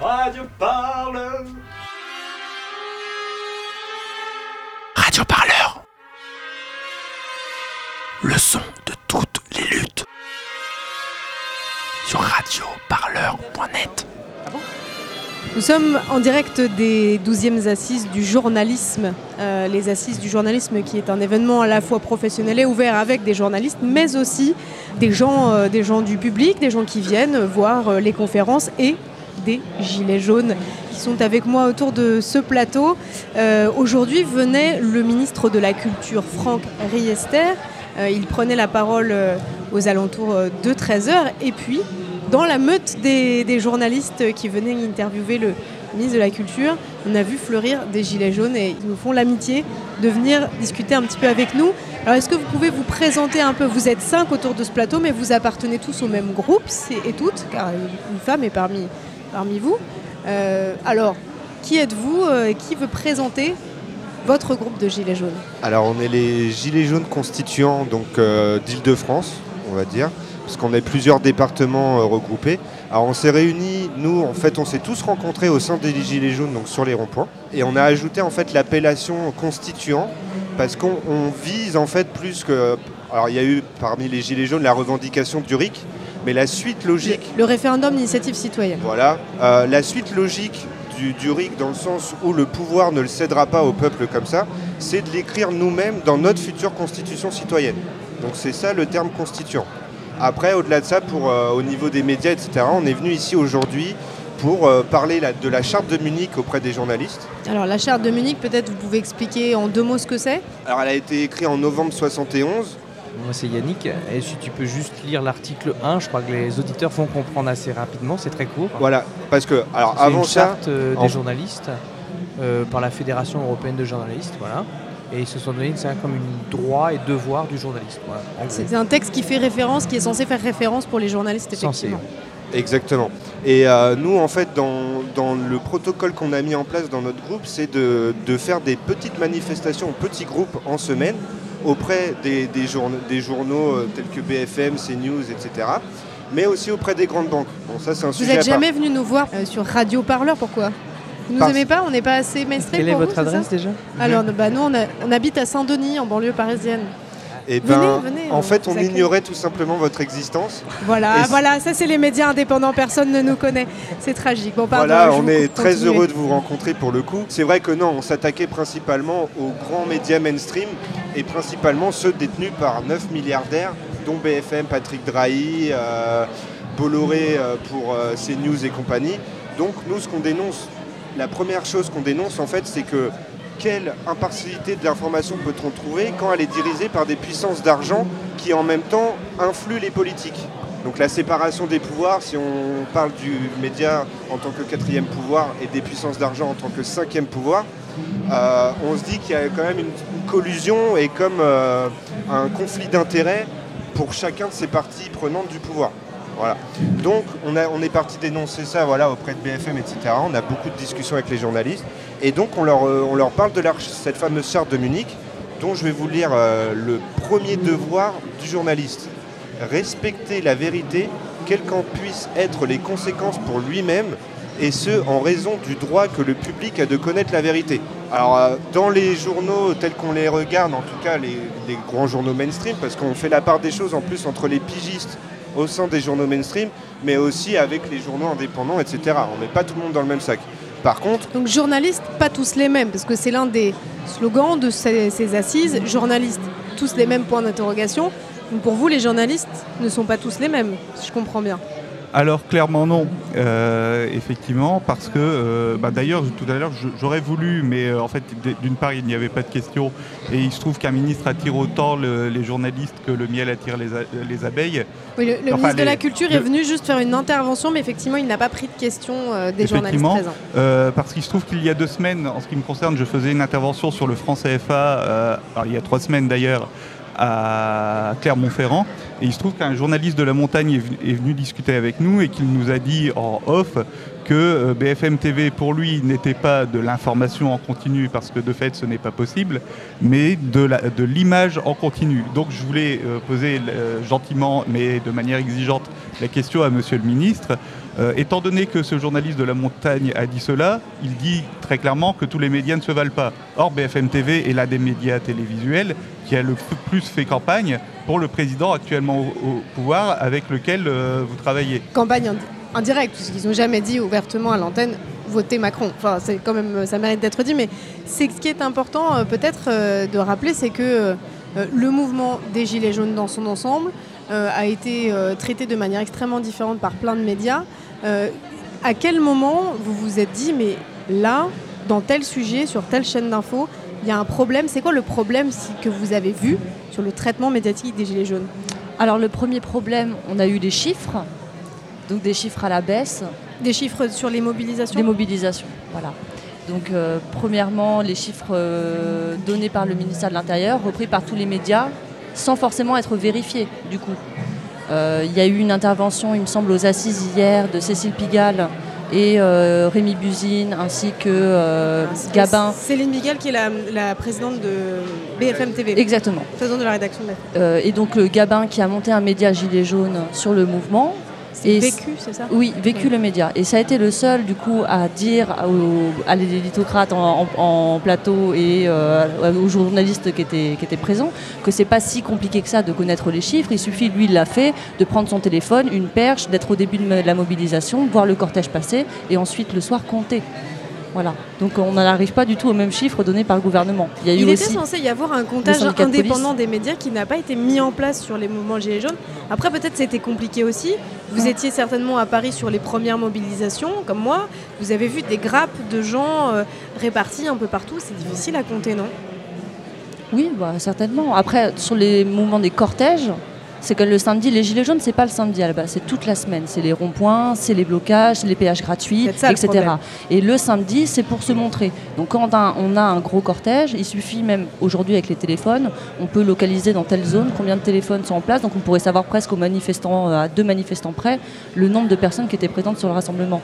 Radio Parleur. Radio Parleur. Le son de toutes les luttes. Sur radioparleur.net. Nous sommes en direct des 12e assises du journalisme. Euh, les assises du journalisme qui est un événement à la fois professionnel et ouvert avec des journalistes, mais aussi des gens, euh, des gens du public, des gens qui viennent voir euh, les conférences et des Gilets jaunes qui sont avec moi autour de ce plateau. Aujourd'hui venait le ministre de la Culture, Franck Riester. il prenait la parole aux alentours de 13h et puis dans la meute des, journalistes qui venaient interviewer le ministre de la Culture, on a vu fleurir des gilets jaunes et ils nous font l'amitié de venir discuter un petit peu avec nous. Alors est-ce que vous pouvez vous présenter un peu? Vous êtes cinq autour de ce plateau, mais vous appartenez tous au même groupe et toutes, car une femme est parmi, parmi vous. Euh, alors, qui êtes-vous euh, et qui veut présenter votre groupe de gilets jaunes Alors on est les gilets jaunes constituants donc euh, d'Île-de-France, on va dire parce qu'on est plusieurs départements regroupés. Alors on s'est réunis, nous en fait on s'est tous rencontrés au sein des Gilets jaunes, donc sur les ronds-points, et on a ajouté en fait l'appellation constituant, parce qu'on vise en fait plus que... Alors il y a eu parmi les Gilets jaunes la revendication du RIC, mais la suite logique... Le, référendum d'initiative citoyenne. Voilà, euh, la suite logique du, du, RIC dans le sens où le pouvoir ne le cédera pas au peuple comme ça, c'est de l'écrire nous-mêmes dans notre future constitution citoyenne. Donc c'est ça le terme constituant. Après, au-delà de ça, pour, euh, au niveau des médias, etc., on est venu ici aujourd'hui pour euh, parler de la charte de Munich auprès des journalistes. Alors la charte de Munich, peut-être vous pouvez expliquer en deux mots ce que c'est? Alors elle a été écrite en novembre 71. Moi c'est Yannick, et si tu peux juste lire l'article 1, je crois que les auditeurs vont comprendre assez rapidement, c'est très court. Voilà, parce que alors avant une charte euh, des journalistes par la Fédération européenne de journalistes, voilà et ils se sont donné ça comme une droit et devoir du journaliste. c'est un texte qui fait référence, qui est censé faire référence pour les journalistes, effectivement. Exactement. Et euh, nous, en fait, dans, le protocole qu'on a mis en place dans notre groupe, c'est de, faire des petites manifestations, petits groupes en semaine, auprès des, journaux, des journaux euh, tels que BFM, CNews, etc. Mais aussi auprès des grandes banques. Bon, ça, c'est un Vous n'êtes jamais venu nous voir euh, sur Radio Parleur, pourquoi? Vous nous aimez pas? On n'est pas assez mainstream Quelle est votre adresse déjà? Alors, bah, nous, on, habite à Saint-Denis, en banlieue parisienne. Et eh ben, en fait, on ignorait tout simplement votre existence. Voilà, voilà, ça c'est les médias indépendants, personne ne nous connaît. C'est tragique. Bon, voilà, on est très heureux de vous rencontrer pour le coup. C'est vrai que non, on s'attaquait principalement aux grands médias mainstream et principalement ceux détenus par 9 milliardaires, dont BFM, Patrick Drahi, euh, Bolloré euh, pour euh, CNews et compagnie. Donc nous, ce qu'on dénonce la première chose qu'on dénonce en fait, c'est que quelle impartialité de l'information peut-on trouver quand elle est dirigée par des puissances d'argent qui en même temps influent les politiques? Donc la séparation des pouvoirs, si on parle du média en tant que quatrième pouvoir et des puissances d'argent en tant que cinquième pouvoir, euh, on se dit qu'il y a quand même une, collusion et comme euh, un conflit d'intérêts pour chacun de ces parties prenantes du pouvoir. Donc on, est parti dénoncer ça voilà, auprès de BFM, etc. On a beaucoup de discussions avec les journalistes. Et donc on leur, euh, parle de cette fameuse charte de Munich, dont je vais vous lire euh, le premier devoir du journaliste. Respecter la vérité, quelles qu'en puissent être les conséquences pour lui-même, et ce, en raison du droit que le public a de connaître la vérité. Alors, euh, dans les journaux tels qu'on les regarde, en tout cas les grands journaux mainstream, parce qu'on fait la part des choses en plus entre les pigistes au sein des journaux mainstream, mais aussi avec les journaux indépendants, etc. On ne met pas tout le monde dans le même sac. Par contre... Donc journalistes, pas tous les mêmes, parce que c'est l'un des slogans de ces, assises. Journalistes, tous les mêmes points d'interrogation. Pour vous, les journalistes ne sont pas tous les mêmes, si je comprends bien. Alors clairement non, euh, effectivement, parce que euh, bah, d'ailleurs tout à l'heure j'aurais voulu, mais euh, en fait d'une part il n'y avait pas de question, et il se trouve qu'un ministre attire autant les journalistes que le miel attire les, abeilles. Oui, le, ministre de la Culture est venu juste faire une intervention, mais effectivement il n'a pas pris de questions des journalistes présents. parce qu'il se trouve qu'il y a deux semaines, en ce qui me concerne, je faisais une intervention sur le France CFA, il y a trois semaines d'ailleurs, à Clermont-Ferrand. Et il se trouve qu'un journaliste de la montagne est venu, discuter avec nous et qu'il nous a dit en off que euh, BFM TV pour lui n'était pas de l'information en continu parce que de fait ce n'est pas possible, mais de l'image en continu. Donc je voulais euh, poser euh, gentiment mais de manière exigeante la question à Monsieur le ministre. Euh, étant donné que ce journaliste de la montagne a dit cela, il dit très clairement que tous les médias ne se valent pas. Or BFM TV est l'un des médias télévisuels qui a le plus fait campagne pour le président actuellement au, pouvoir avec lequel euh, vous travaillez. Campagne indi- indirecte, puisqu'ils n'ont jamais dit ouvertement à l'antenne votez Macron. Enfin, c'est quand même, ça mérite d'être dit, mais ce qui est important euh, peut-être de rappeler, c'est que le mouvement des Gilets jaunes dans son ensemble a été euh, traité de manière extrêmement différente par plein de médias. Euh, à quel moment vous vous êtes dit, mais là, dans tel sujet, sur telle chaîne d'infos, il y a un problème? C'est quoi le problème que vous avez vu sur le traitement médiatique des Gilets jaunes? Alors le premier problème, on a eu des chiffres, donc des chiffres à la baisse, Des chiffres sur les mobilisations? Des mobilisations. Voilà. Donc euh, premièrement, les chiffres euh, donnés par le ministère de l'Intérieur, repris par tous les médias, sans forcément être vérifiés du coup. Euh, Il y a eu une intervention, il me semble, aux assises hier de Cécile Pigalle et euh, Rémi Buzine ainsi que euh, Gabin. Céline Miguel qui est la, la présidente de BFM TV, Exactement. présidente de la rédaction de. Euh, et donc le Gabin qui a monté un média gilet jaune sur le mouvement. C'est Et vécu, c'est ça Oui, vécu le média. Et ça a été le seul, du coup, à dire aux, à l'élitocrate en, en- en plateau et euh, aux journalistes qui étaient, qui étaient présents que c'est pas si compliqué que ça de connaître les chiffres. Il suffit, lui, il l'a fait, de prendre son téléphone, une perche, d'être au début de la mobilisation, voir le cortège passer et ensuite le soir compter. Voilà. Donc on n'en arrive pas du tout au même chiffre donné par le gouvernement. Il y a eu Il était aussi. censé y avoir un comptage de indépendant des médias qui n'a pas été mis en place sur les mouvements Gilets jaunes. Après, peut-être c'était compliqué aussi. Vous étiez certainement à Paris sur les premières mobilisations, comme moi. Vous avez vu des grappes de gens euh, répartis un peu partout. C'est difficile à compter, non? Oui, bah, certainement. Après, sur les mouvements des cortèges, c'est que le samedi, les gilets jaunes, c'est pas le samedi à la base, c'est toute la semaine. C'est les ronds-points, c'est les blocages, c'est les péages gratuits, ça, etc. Et le samedi, c'est pour se montrer. Donc quand on a, un gros cortège, il suffit même aujourd'hui avec les téléphones, on peut localiser dans telle zone combien de téléphones sont en place. Donc on pourrait savoir presque aux manifestants, euh, à deux manifestants près, le nombre de personnes qui étaient présentes sur le rassemblement.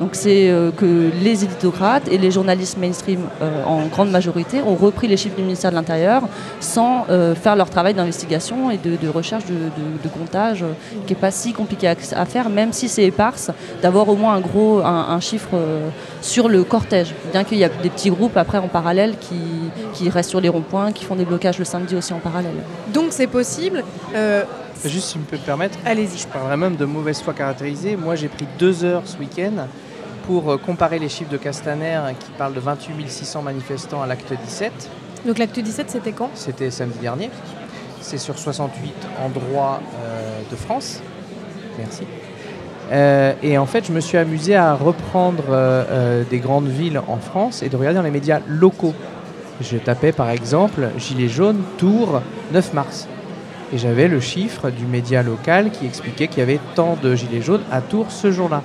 Donc c'est euh, que les éditocrates et les journalistes mainstream euh, en grande majorité ont repris les chiffres du ministère de l'Intérieur sans euh, faire leur travail d'investigation et de, de recherche de, de- de comptage euh, qui n'est pas si compliqué à, à faire, même si c'est éparse, d'avoir au moins un gros un, un chiffre euh, sur le cortège. Bien qu'il y a des petits groupes après en parallèle qui, qui restent sur les ronds-points, qui font des blocages le samedi aussi en parallèle. Donc c'est possible. Euh, Juste si je peux me permettre, Allez-y. je parlerai même de mauvaise foi caractérisée. Moi, j'ai pris deux heures ce week-end pour euh, comparer les chiffres de Castaner qui parlent de 28 600 manifestants à l'acte 17. Donc l'acte 17, c'était quand? C'était samedi dernier. C'est sur 68 endroits euh, de France. Merci. Euh, et en fait, je me suis amusé à reprendre euh, des grandes villes en France et de regarder dans les médias locaux. Je tapais par exemple Gilets jaunes, Tours, 9 mars. Et j'avais le chiffre du média local qui expliquait qu'il y avait tant de Gilets jaunes à Tours ce jour-là.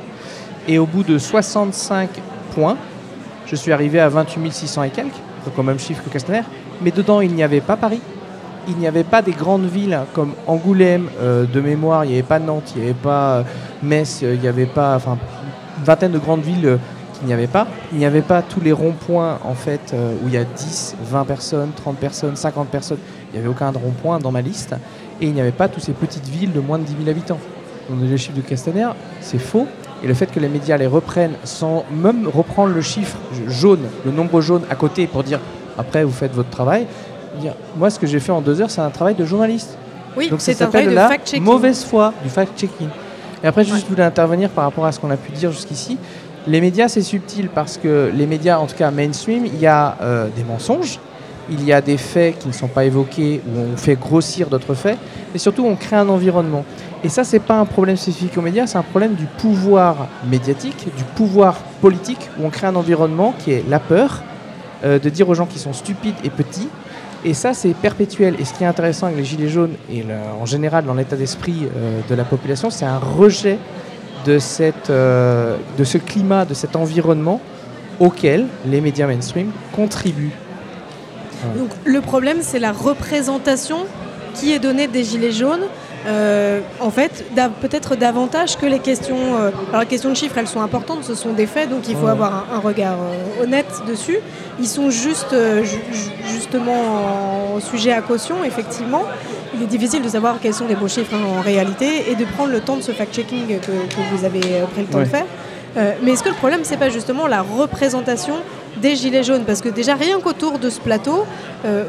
Et au bout de 65 points, je suis arrivé à 28 600 et quelques, donc au même chiffre que Castaner. Mais dedans, il n'y avait pas Paris. Il n'y avait pas des grandes villes comme Angoulême, euh, de mémoire, il n'y avait pas Nantes, il n'y avait pas euh, Metz, euh, il n'y avait pas. Enfin, une vingtaine de grandes villes qu'il n'y avait pas. Il n'y avait pas tous les ronds-points, en fait, où il y a 10, 20 personnes, 30 personnes, 50 personnes. Il n'y avait aucun rond-point dans ma liste. Et il n'y avait pas toutes ces petites villes de moins de 10 000 habitants. Donc les chiffres de Castaner, c'est faux. Et le fait que les médias les reprennent sans même reprendre le chiffre jaune, le nombre jaune à côté pour dire après vous faites votre travail. dire, Moi, ce que j'ai fait en deux heures, c'est un travail de journaliste. Oui, Donc c'est un travail de la fact-checking. mauvaise foi, du fact-checking. Et après, je voulais intervenir par rapport à ce qu'on a pu dire jusqu'ici. Les médias, c'est subtil parce que les médias, en tout cas mainstream, il y a euh, des mensonges, il y a des faits qui ne sont pas évoqués, où on fait grossir d'autres faits, et surtout on crée un environnement. Et ça, c'est pas un problème spécifique aux médias, c'est un problème du pouvoir médiatique, du pouvoir politique, où on crée un environnement qui est la peur, euh, de dire aux gens qui sont stupides et petits. Et ça, c'est perpétuel. Et ce qui est intéressant avec les Gilets jaunes, et en général dans l'état d'esprit euh, de la population, c'est un rejet de, cette, euh, de ce climat, de cet environnement auquel les médias mainstream contribuent. Donc le problème, c'est la représentation qui est donnée des Gilets jaunes euh, en fait, peut-être davantage que les questions. Euh, alors, les questions de chiffres, elles sont importantes, ce sont des faits, donc il faut avoir un, regard euh, honnête dessus. Ils sont juste, justement en sujet à caution, effectivement. Il est difficile de savoir quels sont les beaux chiffres hein, en réalité et de prendre le temps de ce fact-checking que, vous avez pris le temps de faire. mais est-ce que le problème, c'est pas justement la représentation des Gilets jaunes? Parce que déjà, rien qu'autour de ce plateau,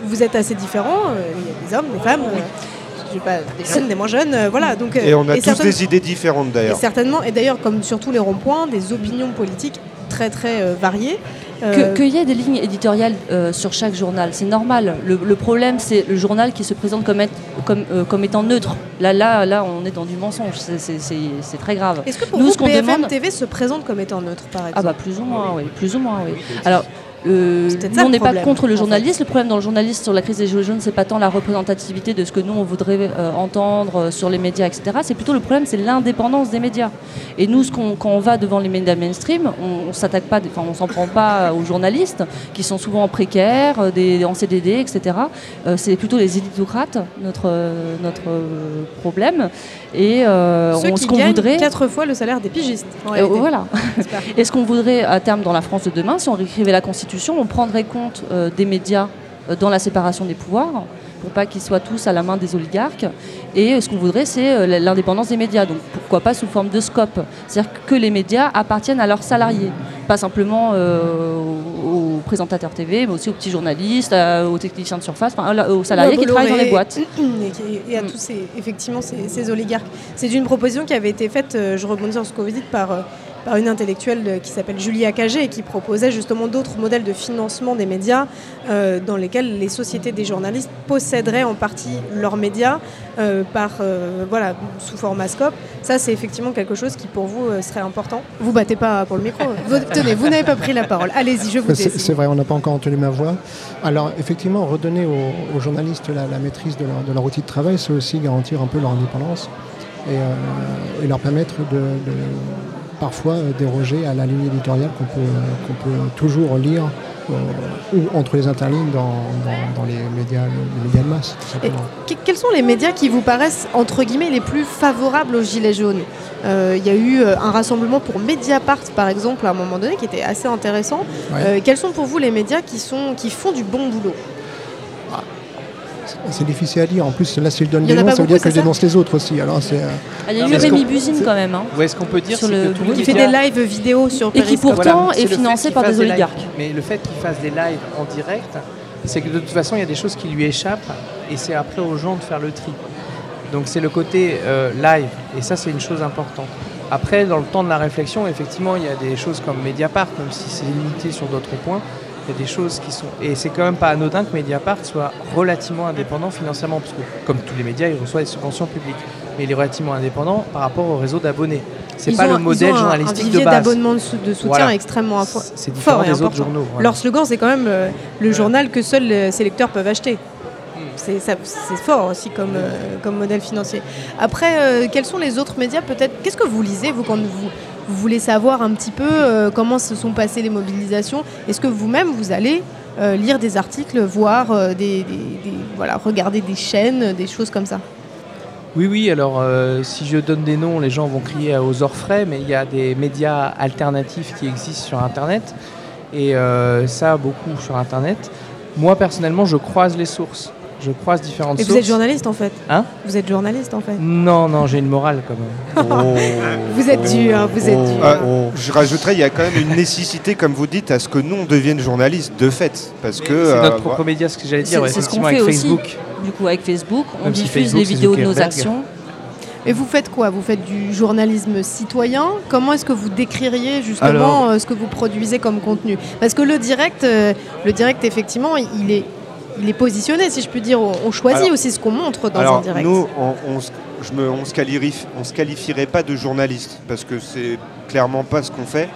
vous êtes assez différents. Il y a des hommes, des femmes pas des jeunes, des moins jeunes, euh, voilà. Donc, et on a tous des idées différentes d'ailleurs. Certainement, et d'ailleurs comme sur tous les ronds-points, des opinions politiques très très euh, variées. Euh, qu'il y ait des lignes éditoriales sur chaque journal, c'est normal. Le, problème, c'est le journal qui se présente comme, comme, comme, étant neutre. Là, là, là, on est dans du mensonge. C'est très grave. Est-ce que pour Nous, vous, BFM TV se présente comme étant neutre, par exemple Ah bah plus ou moins, oui. Plus ou moins, oui. Alors, euh, nous, on n'est pas contre le journaliste. Le problème dans le journaliste sur la crise des Gilets jaunes, c'est pas tant la représentativité de ce que nous on voudrait euh, entendre euh, sur les médias, etc. C'est plutôt le problème, c'est l'indépendance des médias. Et nous, ce quand on va devant les médias mainstream, on, on s'attaque pas, enfin, on s'en prend pas aux journalistes qui sont souvent précaires, des, en CDD, etc. c'est plutôt les éditocrates notre notre problème. Et Ceux qui ce qu'on voudrait quatre fois le salaire des pigistes. voilà. Et ce qu'on voudrait à terme dans la France de demain, si on réécrivait la Constitution on prendrait compte euh, des médias euh, dans la séparation des pouvoirs pour pas qu'ils soient tous à la main des oligarques. Et ce qu'on voudrait, c'est euh, l'indépendance des médias. Donc pourquoi pas sous forme de scope C'est-à-dire que les médias appartiennent à leurs salariés, pas simplement aux présentateurs TV, mais aussi aux petits journalistes, aux techniciens de surface, aux salariés qui travaillent dans les boîtes. Et, à mm. tous ces, effectivement, ces, oligarques. C'est une proposition qui avait été faite, je rebondis sur ce que vous dites, par par une intellectuelle qui s'appelle Julie Cagé et qui proposait justement d'autres modèles de financement des médias euh, dans lesquels les sociétés des journalistes posséderaient en partie leurs médias euh, par, euh, voilà, sous format scope. Ça, c'est effectivement quelque chose qui pour vous serait important. Vous battez pas pour le micro. vous, tenez, vous n'avez pas pris la parole. Allez-y, je vous C'est, c'est vrai, on n'a pas encore entendu ma voix. Alors, effectivement, redonner aux, journalistes la, maîtrise de leur, de leur, outil de travail, c'est aussi garantir un peu leur indépendance et, leur permettre de parfois euh, déroger à la ligne éditoriale qu'on peut, qu'on peut toujours lire euh, ou entre les interlignes dans, les, médias, les médias de masse. quels sont les médias qui vous paraissent, entre guillemets, les plus favorables aux Gilets jaunes? Euh, Il y a eu un rassemblement pour Mediapart, par exemple, à un moment donné, qui était assez intéressant. quels sont pour vous les médias qui, sont, qui font du bon boulot? C'est difficile à dire. En plus, là, si je donne des noms, ça veut dire que je dénonce les autres aussi. Alors, c'est. Euh, ah, il y a eu Rémi Buzine quand même. Hein. Où est-ce qu'on peut dire le... Qui fait des lives vidéo sur Et qui pourtant est, financé par des oligarques. Mais le fait qu'il fasse des lives en direct, c'est que de toute façon, il y a des choses qui lui échappent et c'est après aux gens de faire le tri. Donc c'est le côté euh, live et ça, c'est une chose importante. Après, dans le temps de la réflexion, effectivement, il y a des choses comme Mediapart, même si c'est limité sur d'autres points, il y a des choses qui sont. Et c'est quand même pas anodin que Mediapart soit relativement indépendant financièrement, parce que, comme tous les médias, il reçoit des subventions publiques. Mais il est relativement indépendant par rapport au réseau d'abonnés. C'est pas le modèle journalistique de base. d'abonnement de, soutien extrêmement C'est différent des autres journaux. Leur slogan, c'est quand même euh, le journal que seuls ses lecteurs peuvent acheter. Hmm. C'est fort aussi comme, euh, comme modèle financier. Après, euh, quels sont les autres médias peut-être? Qu'est-ce que vous lisez, vous, quand vous, vous voulez savoir un petit peu euh, comment se sont passées les mobilisations. Est-ce que vous-même, vous allez euh, lire des articles, voir euh, des, regarder des chaînes, des choses comme ça? Oui, oui, alors si je donne des noms, les gens vont crier aux orfraies, mais il y a des médias alternatifs qui existent sur Internet, et ça, beaucoup sur Internet. Moi, personnellement, je croise les sources je croise différentes Et vous êtes journaliste en fait Hein Vous êtes journaliste en fait Non, non, j'ai une morale quand même. Oh. vous êtes dur, vous êtes dur. Euh, je rajouterais, il y a quand même une nécessité, comme vous dites, à ce que nous on devienne journaliste de fait. Parce que. C'est notre euh, propre média, ce que j'allais dire, c'est ce qu'on fait avec aussi. Facebook. Du coup, avec Facebook, on diffuse les vidéos de nos actions. Et vous faites quoi? Vous faites du journalisme citoyen? Comment est-ce que vous décririez justement euh, ce que vous produisez comme contenu? Parce que le direct, le direct effectivement, il est il est positionné, si je puis dire. On choisit aussi ce qu'on montre dans un direct. Nous, on, je me, on se se qualifierait pas de journaliste parce que c'est clairement pas ce qu'on fait.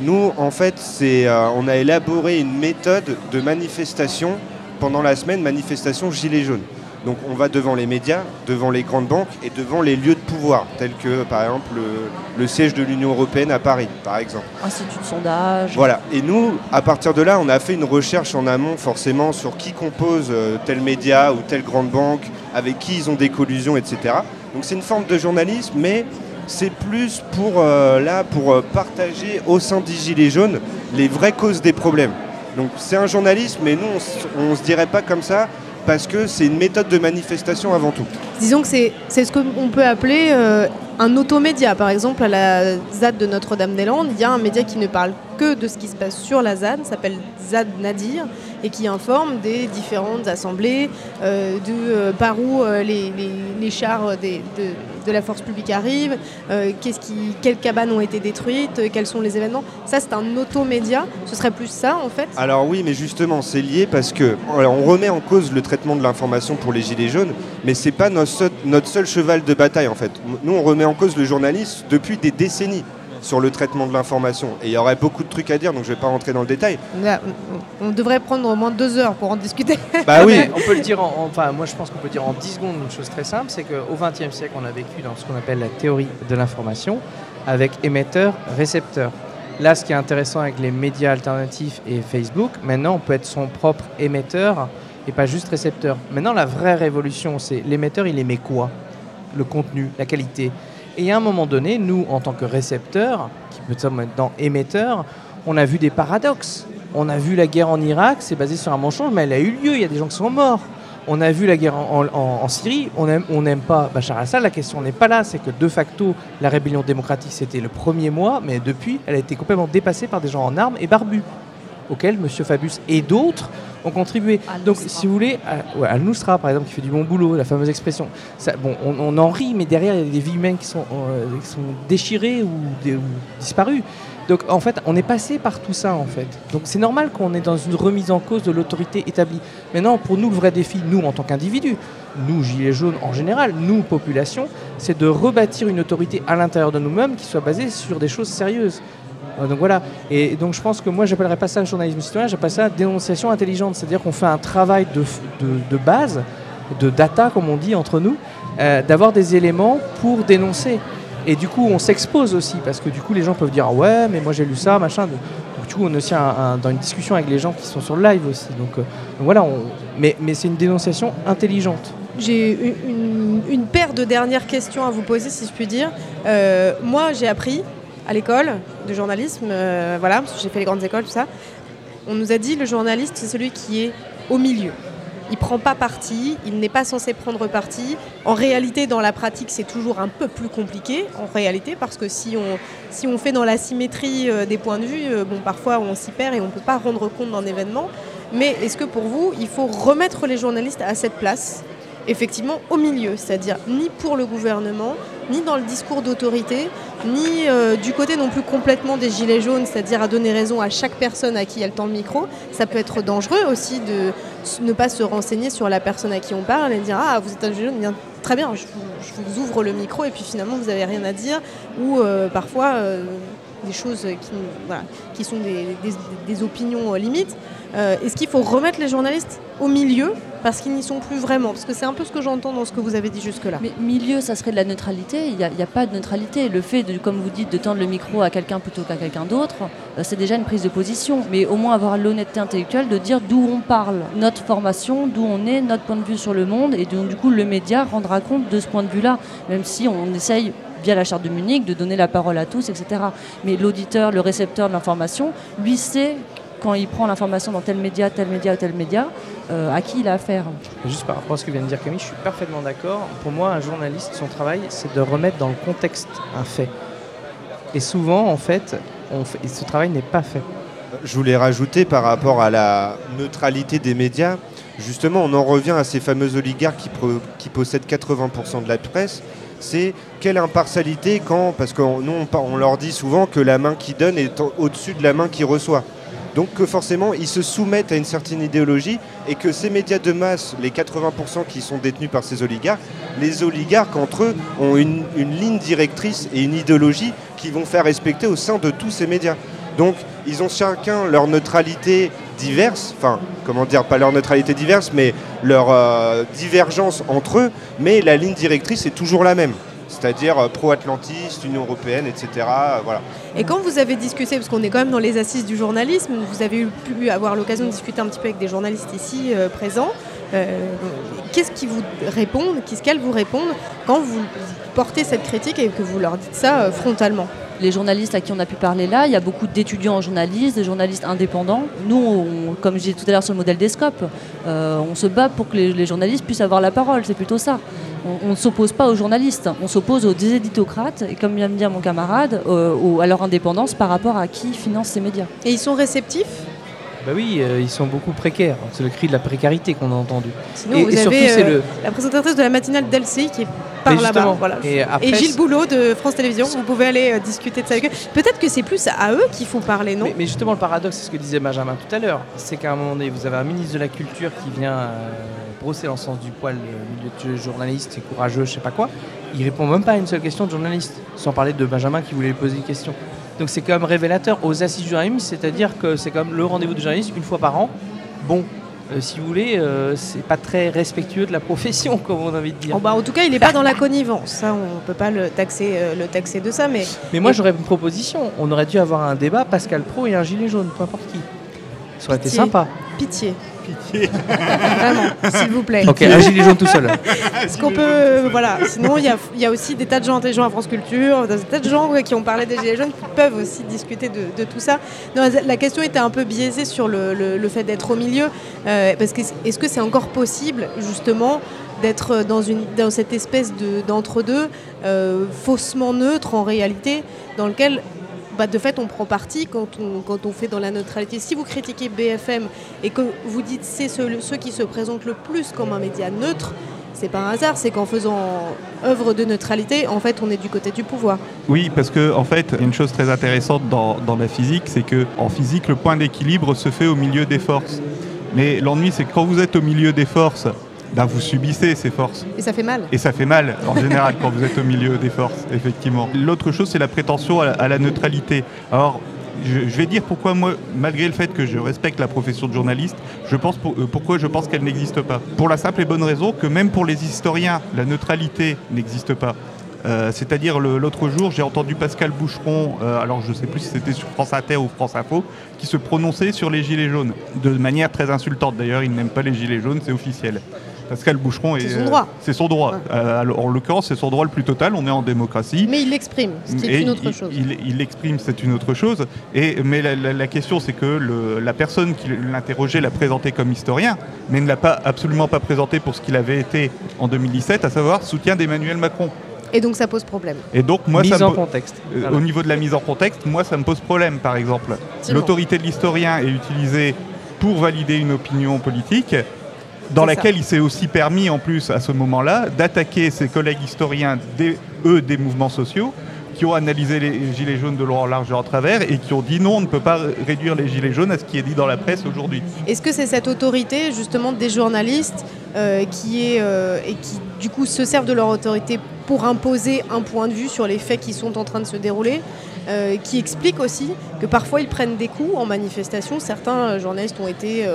Nous, en fait, c'est, euh, on a élaboré une méthode de manifestation pendant la semaine, manifestation Gilets jaunes. Donc on va devant les médias, devant les grandes banques et devant les lieux de pouvoir, tels que par exemple le, siège de l'Union européenne à Paris, par exemple. Institut de sondage. Voilà. Et nous, à partir de là, on a fait une recherche en amont forcément sur qui compose euh, tel média ou telle grande banque, avec qui ils ont des collusions, etc. Donc c'est une forme de journalisme, mais c'est plus pour, euh, là, pour euh, partager au sein des Gilets jaunes les vraies causes des problèmes. Donc c'est un journalisme, mais nous, on ne se dirait pas comme ça parce que c'est une méthode de manifestation avant tout. Disons que c'est ce qu'on peut appeler euh, un automédia. Par exemple, à la ZAD de Notre-Dame-des-Landes, il y a un média qui ne parle que de ce qui se passe sur la ZAD, s'appelle ZAD Nadir, et qui informe des différentes assemblées, euh, de euh, par où les, chars de, la force publique qu'est-ce qui, quelles cabanes ont été détruites, quels sont les événements. Ça, c'est un automédia. Ce serait plus ça, en fait Alors oui, mais justement, c'est lié parce que on remet en cause le traitement de l'information pour les Gilets jaunes, mais c'est pas notre seul, notre seul cheval de bataille, en fait. Nous, on remet en cause le journaliste depuis des décennies sur le traitement de l'information. Et il y aurait beaucoup de trucs à dire, donc je ne vais pas rentrer dans le détail. on devrait prendre au moins deux heures pour en discuter. Bah oui. on peut le dire, en, enfin moi je pense qu'on peut dire en 10 secondes une chose très simple, c'est qu'au XXe siècle on a vécu dans ce qu'on appelle la théorie de l'information avec émetteur-récepteur. Là, ce qui est intéressant avec les médias alternatifs et Facebook, maintenant on peut être son propre émetteur et pas juste récepteur. Maintenant, la vraie révolution, c'est l'émetteur, il émet quoi? Le contenu, la qualité. Et à un moment donné, nous, en tant que récepteurs, qui peut être maintenant émetteurs, on a vu des paradoxes. On a vu la guerre en Irak, c'est basé sur un mensonge, mais elle a eu lieu, il y a des gens qui sont morts. On a vu la guerre en, Syrie, on n'aime pas Bachar al-Assad, la question n'est pas là, c'est que de facto, la rébellion démocratique, c'était le premier mois, mais depuis, elle a été complètement dépassée par des gens en armes et barbus, auxquels M. Fabius et d'autres ont contribué. Donc, si vous voulez, Al-Nusra, par exemple, qui fait du bon boulot, la fameuse expression, ça, bon, on, en rit, mais derrière, il y a des vies humaines qui sont, euh, sont déchirées ou, disparues. Donc, en fait, on est passé par tout ça, en fait. Donc, c'est normal qu'on est dans une remise en cause de l'autorité établie. Maintenant, pour nous, le vrai défi, nous, en tant qu'individus, nous, Gilets jaunes en général, nous, population, c'est de rebâtir une autorité à l'intérieur de nous-mêmes qui soit basée sur des choses sérieuses. Euh, donc voilà. Et donc je pense que moi, j'appellerais pas ça journalisme citoyen, j'appelle ça dénonciation intelligente. C'est-à-dire qu'on fait un travail de, de, base, de data, comme on dit entre nous, euh, d'avoir des éléments pour dénoncer. Et du coup, on s'expose aussi, parce que du coup, les gens peuvent dire ah ouais, mais moi j'ai lu ça, machin. Donc, du coup, on est aussi dans une discussion avec les gens qui sont sur le live aussi. Donc, euh, voilà, mais, mais c'est une dénonciation intelligente. J'ai une, une, paire de dernières questions à vous poser, si je puis dire. moi, j'ai appris à l'école de journalisme, euh, voilà, parce j'ai fait les grandes écoles, tout ça. On nous a dit le journaliste, c'est celui qui est au milieu. Il prend pas parti, il n'est pas censé prendre parti. En réalité, dans la pratique, c'est toujours un peu plus compliqué, en réalité, parce que si on, si on fait dans la symétrie euh, des points de vue, euh, bon, parfois on s'y perd et on ne peut pas rendre compte d'un événement. Mais est-ce que pour vous, il faut remettre les journalistes à cette place effectivement au milieu, c'est-à-dire ni pour le gouvernement, ni dans le discours d'autorité, ni euh, du côté non plus complètement des gilets jaunes, c'est-à-dire à donner raison à chaque personne à qui elle tend le micro. Ça peut être dangereux aussi de ne pas se renseigner sur la personne à qui on parle et dire ah vous êtes un gilet jaune, bien, très bien, je vous, ouvre le micro et puis finalement vous n'avez rien à dire ou euh, parfois euh, des choses qui, sont des, opinions limites. Est-ce qu'il faut remettre les journalistes au milieu parce qu'ils n'y sont plus vraiment? Parce que c'est un peu ce que j'entends dans ce que vous avez dit jusque-là. Mais milieu, ça serait de la neutralité. Il n'y a, pas de neutralité. Le fait, de, comme vous dites, de tendre le micro à quelqu'un plutôt qu'à quelqu'un d'autre, euh, c'est déjà une prise de position. Mais au moins avoir l'honnêteté intellectuelle de dire d'où on parle, notre formation, d'où on est, notre point de vue sur le monde. Et donc, du coup, le média rendra compte de ce point de vue-là, même si on essaye via la charte de Munich, de donner la parole à tous, etc. Mais l'auditeur, le récepteur de l'information, lui sait quand il prend l'information dans tel média, tel média, tel média, euh, à qui il a affaire. Juste par rapport à ce que vient de dire Camille, je suis parfaitement d'accord. Pour moi, un journaliste, son travail, c'est de remettre dans le contexte un fait. Et souvent, en fait, on fait ce travail n'est pas fait. Je voulais rajouter par rapport à la neutralité des médias, justement, on en revient à ces fameux oligarques qui, qui possèdent 80% de la presse. C'est quelle impartialité quand, parce que nous on leur dit souvent que la main qui donne est au-dessus de la main qui reçoit. Donc que forcément, ils se soumettent à une certaine idéologie et que ces médias de masse, les 80% qui sont détenus par ces oligarques, les oligarques entre eux ont une, ligne directrice et une idéologie qui vont faire respecter au sein de tous ces médias. Donc ils ont chacun leur neutralité diverse, enfin comment dire, pas leur neutralité diverse, mais leur euh, divergence entre eux, mais la ligne directrice est toujours la même c'est-à-dire euh, pro-atlantiste, Union européenne, etc. Euh, voilà. Et quand vous avez discuté, parce qu'on est quand même dans les assises du journalisme, vous avez pu avoir l'occasion de discuter un petit peu avec des journalistes ici présents, qu'est-ce qu'ils vous répondent, qu'est-ce qu'elles vous répondent quand vous portez cette critique et que vous leur dites ça euh, frontalement les journalistes à qui on a pu parler là, il y a beaucoup d'étudiants en journalisme, des journalistes indépendants. Nous, comme je disais tout à l'heure sur le modèle des scopes, euh, on se bat pour que les, journalistes puissent avoir la parole, c'est plutôt ça. On ne s'oppose pas aux journalistes, on s'oppose aux déséditocrates, et comme vient de dire mon camarade, euh, à leur indépendance par rapport à qui finance ces médias. Et ils sont réceptifs bah oui, euh, ils sont beaucoup précaires. C'est le cri de la précarité qu'on a entendu. Sinon, vous avez le... la présentatrice de la matinale d'LCI qui est par là-bas. Et, Gilles Boulot de France Télévisions, vous pouvez aller euh, discuter de ça avec eux. Peut-être que c'est plus à eux qu'il faut parler, non? Mais, justement, le paradoxe, c'est ce que disait Benjamin tout à l'heure, c'est qu'à un moment donné, vous avez un ministre de la Culture qui vient euh, brosser dans le sens du poil le milieu de journaliste, c'est courageux, je sais pas quoi. Il répond même pas à une seule question de journaliste, sans parler de Benjamin qui voulait lui poser une question. Donc c'est quand même révélateur aux assises du journalisme, c'est-à-dire que c'est comme le rendez-vous du journaliste une fois par an. Bon, euh, si vous voulez, euh, c'est pas très respectueux de la profession, comme on a envie de dire. Oh, bah, en tout cas, il n'est pas dans la connivence. Ça, on peut pas le taxer, euh, le taxer de ça. Mais, mais moi, j'aurais une proposition. On aurait dû avoir un débat Pascal Pro et un gilet jaune, peu importe qui. Ça aurait été sympa. Pitié. Vraiment, s'il vous plaît. Ok, un gilet jaune tout seul. Ce qu'on peut, voilà. Sinon, il y, a, aussi des tas de gens intelligents à France Culture, des tas de gens qui ont parlé des gilets jaunes qui peuvent aussi discuter de, tout ça. la question était un peu biaisée sur le, fait d'être au milieu, euh, parce que est-ce que c'est encore possible justement d'être dans, dans cette espèce d'entre-deux, euh, faussement neutre en réalité, dans lequel bah, de fait, on prend parti quand on, fait dans la neutralité. Si vous critiquez BFM et que vous dites c'est ceux, qui se présentent le plus comme un média neutre, c'est pas un hasard, c'est qu'en faisant œuvre de neutralité, en fait, on est du côté du pouvoir. Oui, parce que en fait, une chose très intéressante dans, dans la physique, c'est que en physique, le point d'équilibre se fait au milieu des forces. Mais l'ennui, c'est que quand vous êtes au milieu des forces, ben, vous subissez ces forces. Et ça fait mal. Et ça fait mal, en général, quand vous êtes au milieu des forces, effectivement. L'autre chose, c'est la prétention à la, neutralité. Alors, je, vais dire pourquoi moi, malgré le fait que je respecte la profession de journaliste, je pense euh, pourquoi je pense qu'elle n'existe pas. Pour la simple et bonne raison que même pour les historiens, la neutralité n'existe pas. Euh, c'est-à-dire l'autre jour, j'ai entendu Pascal Boucheron, euh, alors je ne sais plus si c'était sur France Inter ou France Info, qui se prononçait sur les gilets jaunes, de manière très insultante. D'ailleurs, il n'aime pas les gilets jaunes, c'est officiel. Pascal Boucheron est. C'est son droit. C'est son droit. Euh, en l'occurrence, c'est son droit le plus total. On est en démocratie. Mais il l'exprime, ce qui est une autre chose. Il l'exprime, c'est une autre chose. Et, mais la, question, c'est que la personne qui l'interrogeait l'a présenté comme historien, mais ne l'a pas absolument pas présenté pour ce qu'il avait été en 2017, à savoir soutien d'Emmanuel Macron. Et donc ça pose problème. Et donc moi, mise ça en contexte. Euh, au niveau de la mise en contexte, moi ça me pose problème, par exemple. L'autorité de l'historien est utilisée pour valider une opinion politique dans laquelle il s'est aussi permis, en plus, à ce moment-là, d'attaquer ses collègues historiens, eux, des mouvements sociaux, qui ont analysé les gilets jaunes de long en large et en travers et qui ont dit non, on ne peut pas réduire les gilets jaunes à ce qui est dit dans la presse aujourd'hui. Est-ce que c'est cette autorité justement des journalistes euh, qui est euh, et qui du coup se servent de leur autorité pour imposer un point de vue sur les faits qui sont en train de se dérouler euh, qui explique aussi que parfois ils prennent des coups en manifestation. Certains journalistes ont été,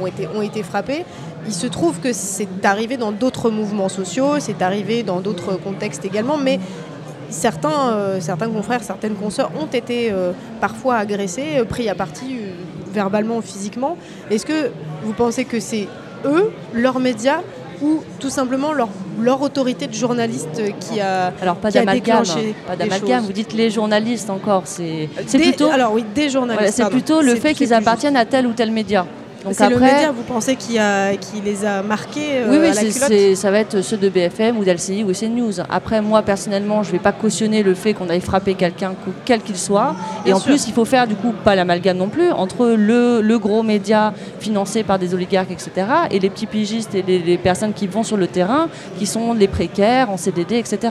ont été, ont été frappés. Il se trouve que c'est arrivé dans d'autres mouvements sociaux, c'est arrivé dans d'autres contextes également, mais certains, euh, certains confrères, certaines consoeurs ont été euh, parfois agressés, euh, pris à partie verbalement ou physiquement. Est-ce que vous pensez que c'est eux, leurs médias, ou tout simplement leur, leur autorité de journaliste qui a alors pas d'amalgame pas d'amalgame. vous dites les journalistes encore c'est plutôt alors oui des journalistes c'est plutôt le fait qu'ils appartiennent à tel ou tel média c'est le média, vous pensez, qui, a, qui les a marqués euh, Oui, oui ça va être ceux de BFM ou d'LCI ou CNews. Après, moi, personnellement, je ne vais pas cautionner le fait qu'on aille frapper quelqu'un, quel qu'il soit. et en plus, il faut faire, du coup, pas l'amalgame non plus, entre le, le, gros média financé par des oligarques, etc., et les petits pigistes et les, les personnes qui vont sur le terrain, qui sont les précaires, en CDD, etc.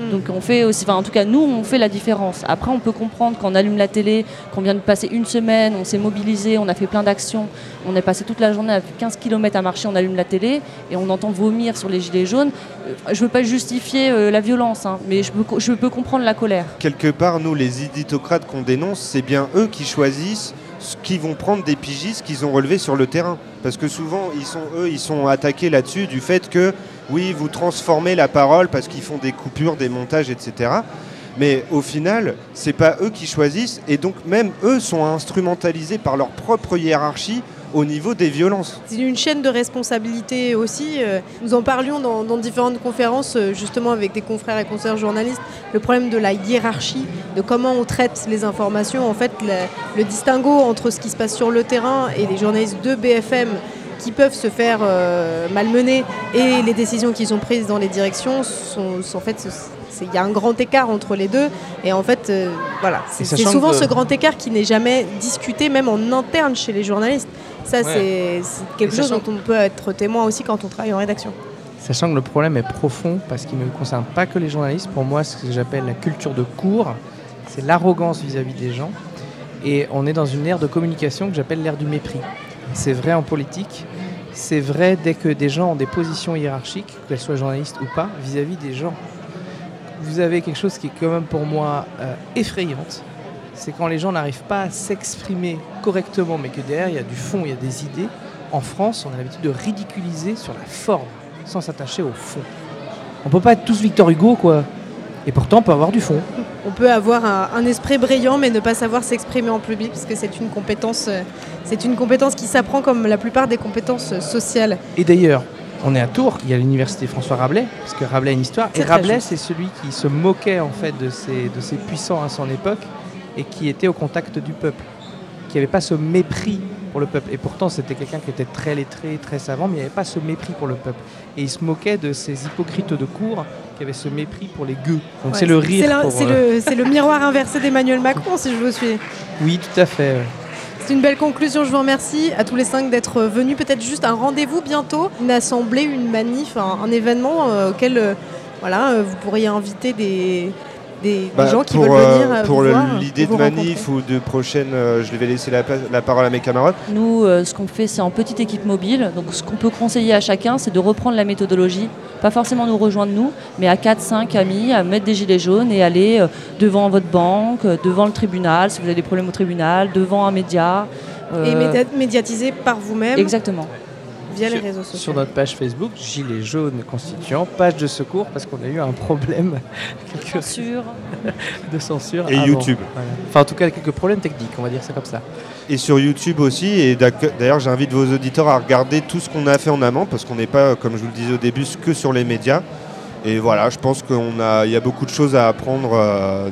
Mm. Donc on fait aussi, enfin en tout cas nous on fait la différence. Après on peut comprendre qu'on allume la télé, qu'on vient de passer une semaine, on s'est mobilisé, on a fait plein d'actions, on est passé toute la journée à 15 km à marcher, on allume la télé et on entend vomir sur les gilets jaunes. Euh, je ne veux pas justifier euh, la violence, hein, mais je peux, comprendre la colère. Quelque part nous les iditocrates qu'on dénonce, c'est bien eux qui choisissent qui vont prendre des pigistes qu'ils ont relevés sur le terrain. Parce que souvent, ils sont, eux, ils sont attaqués là-dessus du fait que oui, vous transformez la parole parce qu'ils font des coupures, des montages, etc. Mais au final, c'est pas eux qui choisissent et donc même eux sont instrumentalisés par leur propre hiérarchie au niveau des violences. C'est une chaîne de responsabilité aussi. Euh, nous en parlions dans, différentes conférences, euh, justement avec des confrères et consoeurs journalistes, le problème de la hiérarchie, de comment on traite les informations. En fait, le, distinguo entre ce qui se passe sur le terrain et les journalistes de BFM qui peuvent se faire euh, malmener et les décisions qui sont prises dans les directions sont, en fait il y a un grand écart entre les deux et en fait voilà c'est souvent ce grand écart qui n'est jamais discuté même en interne chez les journalistes ça, c'est quelque chose dont on peut être témoin aussi quand on travaille en rédaction. Sachant que le problème est profond parce qu'il ne concerne pas que les journalistes. Pour moi, ce que j'appelle la culture de cours, c'est l'arrogance vis-à-vis des gens. Et on est dans une ère de communication que j'appelle l'ère du mépris. C'est vrai en politique, c'est vrai dès que des gens ont des positions hiérarchiques, qu'elles soient journalistes ou pas, vis-à-vis des gens. Vous avez quelque chose qui est quand même pour moi euh, effrayante, c'est quand les gens n'arrivent pas à s'exprimer correctement, mais que derrière il y a du fond, il y a des idées. En France, on a l'habitude de ridiculiser sur la forme, sans s'attacher au fond. On peut pas être tous Victor Hugo, quoi. Et pourtant, on peut avoir du fond. On peut avoir un, esprit brillant, mais ne pas savoir s'exprimer en public, parce que c'est une compétence, euh, c'est une compétence qui s'apprend comme la plupart des compétences euh, sociales. Et d'ailleurs, on est à Tours, il y a l'université François Rabelais, parce que Rabelais a une histoire. Et Rabelais, c'est celui qui se moquait en fait de ses, de ses puissants à son époque et qui était au contact du peuple, qui n'avait pas ce mépris pour le peuple. Et pourtant, c'était quelqu'un qui était très lettré, très savant, mais il n'y avait pas ce mépris pour le peuple. Et il se moquait de ces hypocrites de cour qui avaient ce mépris pour les gueux. Donc c'est le rire. Euh, c'est le, miroir inversé d'Emmanuel Macron, si je vous suis. Oui, tout à fait. C'est une belle conclusion. Je vous remercie à tous les cinq d'être venus. Peut-être juste un rendez-vous bientôt, une assemblée, une manif, un, événement euh, auquel euh, voilà, vous pourriez inviter des, des, bah, gens qui pour, veulent venir euh, Pour l'idée de manif ou de prochaine, euh, je vais laisser la, la, parole à mes camarades. Nous, euh, ce qu'on fait, c'est en petite équipe mobile. Donc, ce qu'on peut conseiller à chacun, c'est de reprendre la méthodologie. Pas forcément nous rejoindre nous, mais à 4-5 amis, à mettre des gilets jaunes et aller devant votre banque, devant le tribunal, si vous avez des problèmes au tribunal, devant un média. Et médiatiser par vous-même. Exactement via les réseaux sociaux. Sur notre page Facebook, Gilets jaunes constituant, page de secours, parce qu'on a eu un problème censure. de censure. Et YouTube. Enfin, en tout cas, quelques problèmes techniques, on va dire ça comme ça. Et sur YouTube aussi, et d'ailleurs, j'invite vos auditeurs à regarder tout ce qu'on a fait en amont, parce qu'on n'est pas, comme je vous le disais au début, que sur les médias. Et voilà, je pense qu'il y a beaucoup de choses à apprendre. Euh,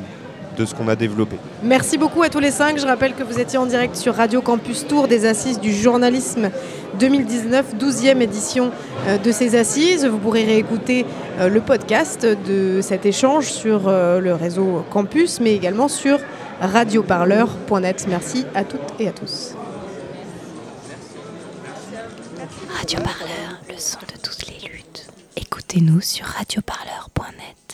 de ce qu'on a développé. Merci beaucoup à tous les cinq. Je rappelle que vous étiez en direct sur Radio Campus Tour des Assises du journalisme 2019, 12e édition euh, de ces assises. Vous pourrez réécouter euh, le podcast de cet échange sur euh, le réseau Campus, mais également sur radioparleur.net. Merci à toutes et à tous. Radio Parleur, le son de toutes les luttes. Écoutez-nous sur radioparleur.net.